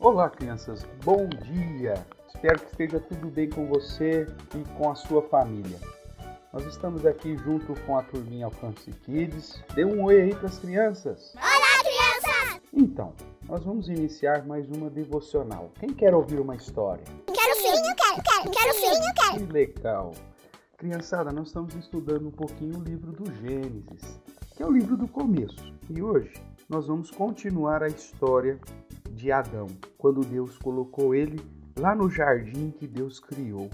Olá, crianças, bom dia! Espero que esteja tudo bem com você e com a sua família. Nós estamos aqui junto com a turminha Alcance Kids. Dê um oi aí para as crianças! Olá, crianças! Então, nós vamos iniciar mais uma devocional. Quem quer ouvir uma história? Quero sim, eu quero, quero, quero sim, eu quero. Que legal! Criançada, nós estamos estudando um pouquinho o livro do Gênesis, que é o livro do começo. E hoje nós vamos continuar a história de Adão, quando Deus colocou ele lá no jardim que Deus criou.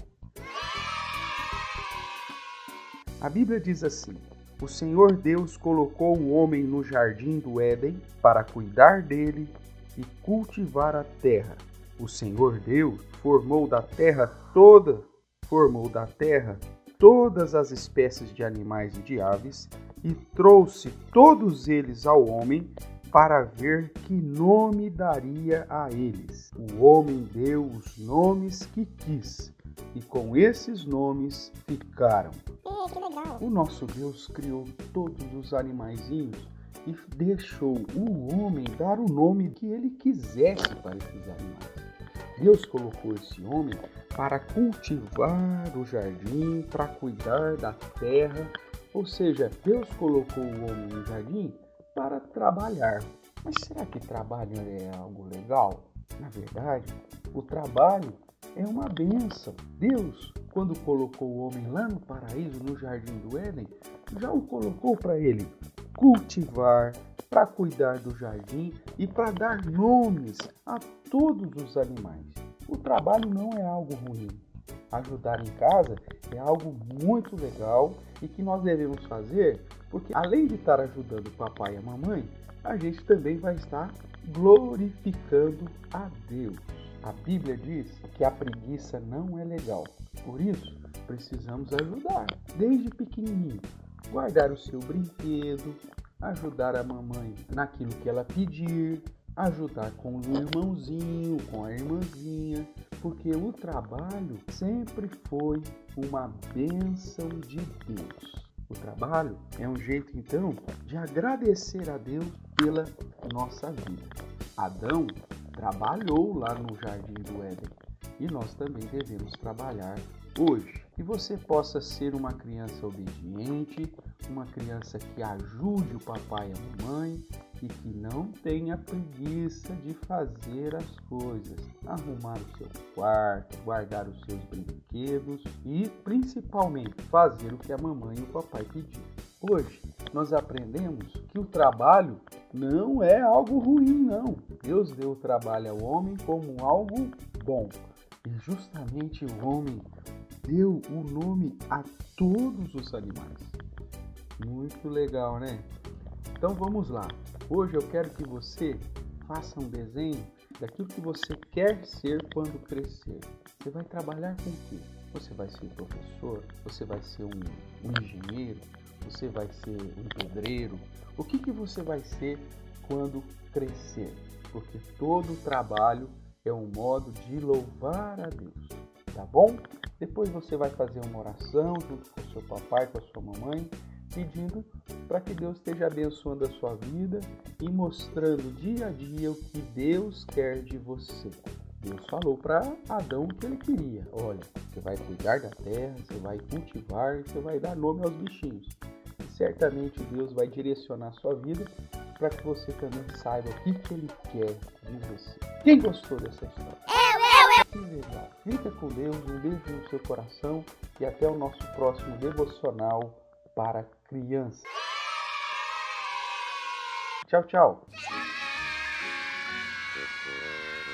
A Bíblia diz assim: O Senhor Deus colocou o homem no jardim do Éden para cuidar dele e cultivar a terra. O Senhor Deus formou da terra toda, formou da terra todas as espécies de animais e de aves e trouxe todos eles ao homem para ver que nome daria a eles. O homem deu os nomes que quis, e com esses nomes ficaram. É. O nosso Deus criou todos os animaizinhos e deixou o homem dar o nome que ele quisesse para esses animais. Deus colocou esse homem para cultivar o jardim, para cuidar da terra, ou seja, Deus colocou o homem no jardim para trabalhar. Mas será que trabalho é algo legal? Na verdade, o trabalho é uma benção. Deus, quando colocou o homem lá no paraíso, no jardim do Éden, já o colocou para ele cultivar, para cuidar do jardim e para dar nomes a todos os animais. O trabalho não é algo ruim. Ajudar em casa é algo muito legal e que nós devemos fazer porque além de estar ajudando o papai e a mamãe, a gente também vai estar glorificando a Deus. A Bíblia diz que a preguiça não é legal. Por isso, precisamos ajudar, desde pequenininho. Guardar o seu brinquedo, ajudar a mamãe naquilo que ela pedir, ajudar com o irmãozinho, com a irmãzinha, porque o trabalho sempre foi uma bênção de Deus. O trabalho é um jeito então de agradecer a Deus pela nossa vida. Adão trabalhou lá no jardim do Éden e nós também devemos trabalhar hoje. Que você possa ser uma criança obediente, uma criança que ajude o papai e a mamãe e que não tenha preguiça de fazer as coisas, arrumar o seu quarto, guardar os seus brinquedos e principalmente fazer o que a mamãe e o papai pediram. Hoje nós aprendemos que o trabalho não é algo ruim, não. Deus deu o trabalho ao homem como algo bom. E justamente o homem deu o nome a todos os animais. Muito legal, né? Então vamos lá. Hoje eu quero que você faça um desenho daquilo que você quer ser quando crescer. Você vai trabalhar com o quê? Você vai ser professor? Você vai ser um, um engenheiro? Você vai ser um pedreiro? O que, que você vai ser quando crescer? Porque todo trabalho é um modo de louvar a Deus, tá bom? Depois você vai fazer uma oração junto com seu papai, com a sua mamãe pedindo para que Deus esteja abençoando a sua vida e mostrando dia a dia o que Deus quer de você. Deus falou para Adão o que ele queria. Olha, você vai cuidar da terra, você vai cultivar, você vai dar nome aos bichinhos. E certamente Deus vai direcionar a sua vida para que você também saiba o que, que ele quer de você. Quem gostou dessa história? Eu, eu, eu. Fica com Deus, um beijo no seu coração e até o nosso próximo devocional para crianças. Tchau, tchau.